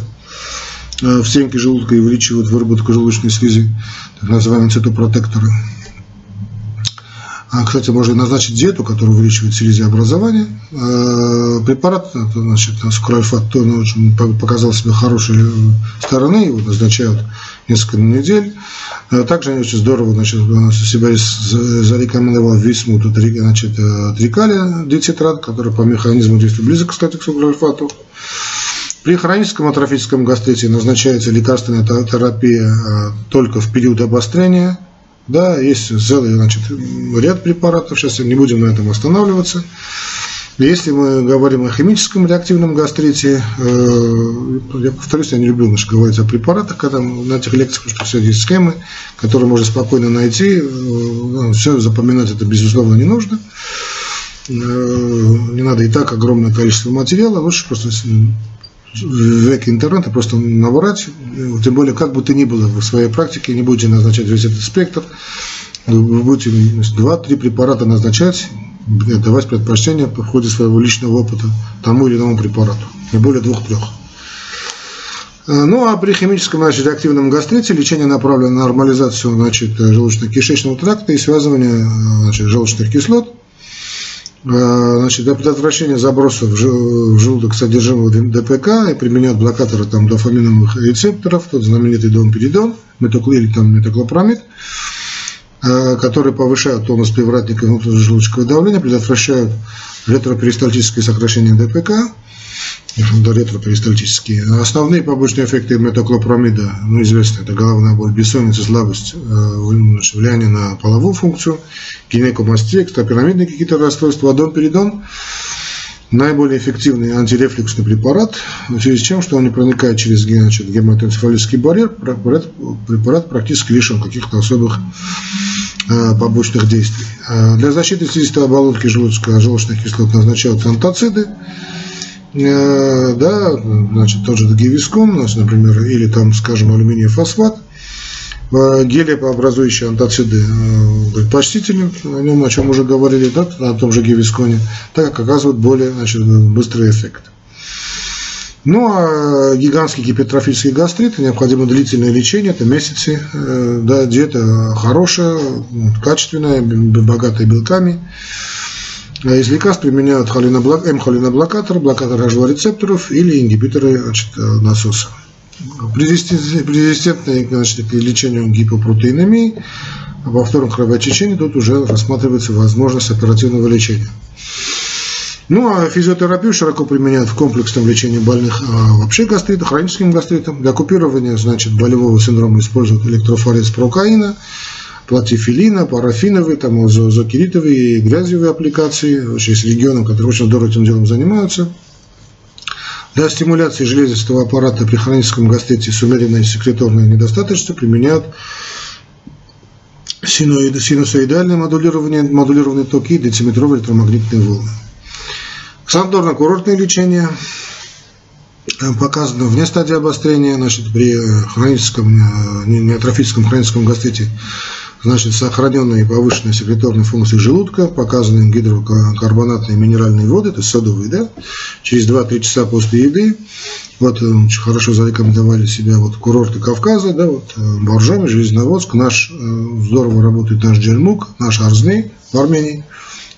в стенке желудка и увеличивают выработку желудочной слизи, так называемые цитопротекторы. А, кстати, можно назначить диету, которая увеличивает слизеобразование. А, препарат, значит, скрольфат, то очень показал себя хорошей стороны, его назначают несколько недель. А, также они очень здорово значит, себя зарекомендовал висмут, значит, трикалия дицитрат, который по механизму действия близок, кстати, к сукрольфату. При хроническом атрофическом гастрите назначается лекарственная терапия только в период обострения – да, есть целый значит, ряд препаратов, сейчас не будем на этом останавливаться. Если мы говорим о химическом реактивном гастрите, э, я повторюсь, я не люблю значит, говорить о препаратах, когда на этих лекциях, что все есть схемы, которые можно спокойно найти, э, все запоминать это безусловно не нужно. Э, не надо и так огромное количество материала, лучше просто в веке интернета просто набрать, тем более, как бы ты ни было в своей практике, не будете назначать весь этот спектр, вы будете два-три препарата назначать, давать предпочтение в ходе своего личного опыта тому или иному препарату, не более двух-трех. А, ну, а при химическом значит, реактивном гастрите лечение направлено на нормализацию значит, желудочно-кишечного тракта и связывание значит, желчных кислот значит, для предотвращения заброса в желудок содержимого ДПК и применяют блокаторы там, дофаминовых рецепторов, тот знаменитый домперидон, метоклин или там метоклопромид, э, которые повышают тонус привратника и внутрижелудочковое давление, предотвращают ретроперистальтическое сокращение ДПК, ретроперистальтические. Основные побочные эффекты метоклопромида, ну, известны, это головная боль, бессонница, слабость, э, влияние на половую функцию, гинекомастия, экстрапирамидные какие-то расстройства, адон-перидон. Наиболее эффективный антирефлюксный препарат, связи с чем, что он не проникает через значит, гематоэнцефалический барьер, препарат, препарат практически лишен каких-то особых э, побочных действий. Э, для защиты слизистой оболочки желудочка желчных кислот назначаются антациды, Э, да, значит, тот же гивискон, например, или там, скажем, алюминиевый фосфат, э, гелиопообразующие антоциды э, предпочтительны, о нем, о чем уже говорили, да, о том же гивисконе, так как оказывают более значит, быстрый эффект. Ну, а гигантский гипертрофический гастрит, необходимо длительное лечение, это месяцы, да, диета хорошая, качественная, богатая белками, из лекарств применяют М-холиноблокатор, блокатор HV-рецепторов или ингибиторы значит, э, насоса. Резистентные значит, к лечению гипопротеинемии, во втором кровотечении тут уже рассматривается возможность оперативного лечения. Ну, а физиотерапию широко применяют в комплексном лечении больных а вообще гастрита, хроническим гастритом. Для купирования значит, болевого синдрома используют электрофорез прокаина, платифилина, парафиновые, там, азокеритовые и грязевые аппликации, очень с регионом, которые очень здорово этим делом занимаются. Для стимуляции железистого аппарата при хроническом гастрите с умеренной секреторной недостаточностью применяют синусоидальное модулирование, модулированные токи и дециметровые электромагнитные волны. Санаторно-курортное лечение э, показано вне стадии обострения, значит, при хроническом, э, неатрофическом хроническом гастрите значит, сохраненные повышенные секреторные функции желудка, показанные гидрокарбонатные минеральные воды, это содовые, да, через 2-3 часа после еды. Вот э, очень хорошо зарекомендовали себя вот курорты Кавказа, да, вот э, Боржоми, Железноводск, наш, э, здорово работает наш Джельмук, наш Арзны в Армении,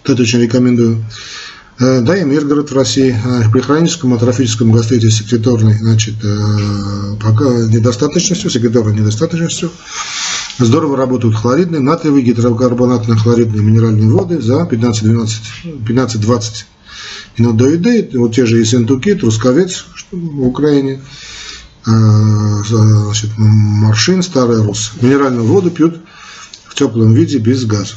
это очень рекомендую. Да, и Миргород в России при хроническом атрофическом гастрите секреторной значит, пока недостаточностью, секреторной недостаточностью Здорово работают хлоридные, натриевые, гидрокарбонатно-хлоридные минеральные воды за 15-20 инодоиды, вот те же Ессентуки, Трусковец в Украине, э, значит, Маршин, Старый Рус. Минеральную воду пьют в теплом виде без газа.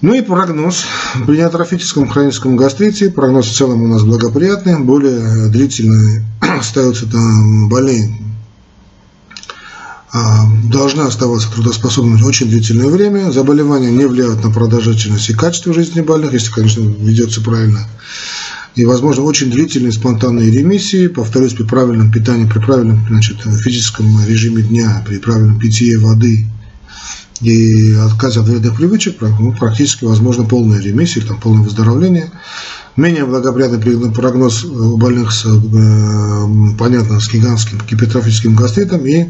Ну и прогноз. При неатрофическом хроническом гастрите прогноз в целом у нас благоприятный, более длительный остается там а, должна оставаться трудоспособной очень длительное время. Заболевания не влияют на продолжительность и качество жизни больных, если, конечно, ведется правильно. И, возможно, очень длительные спонтанные ремиссии, повторюсь, при правильном питании, при правильном значит, физическом режиме дня, при правильном питье воды и отказе от вредных привычек, ну, практически возможно полная ремиссия, там, полное выздоровление. Менее благоприятный прогноз у больных с, э, понятно, с гигантским гипертрофическим гастритом и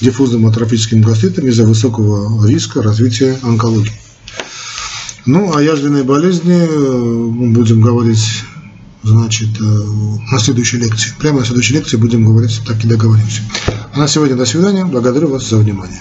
диффузным атрофическим гастритом из-за высокого риска развития онкологии. Ну, а язвенные болезни э, будем говорить значит, э, на следующей лекции. Прямо на следующей лекции будем говорить, так и договоримся. А на сегодня до свидания. Благодарю вас за внимание.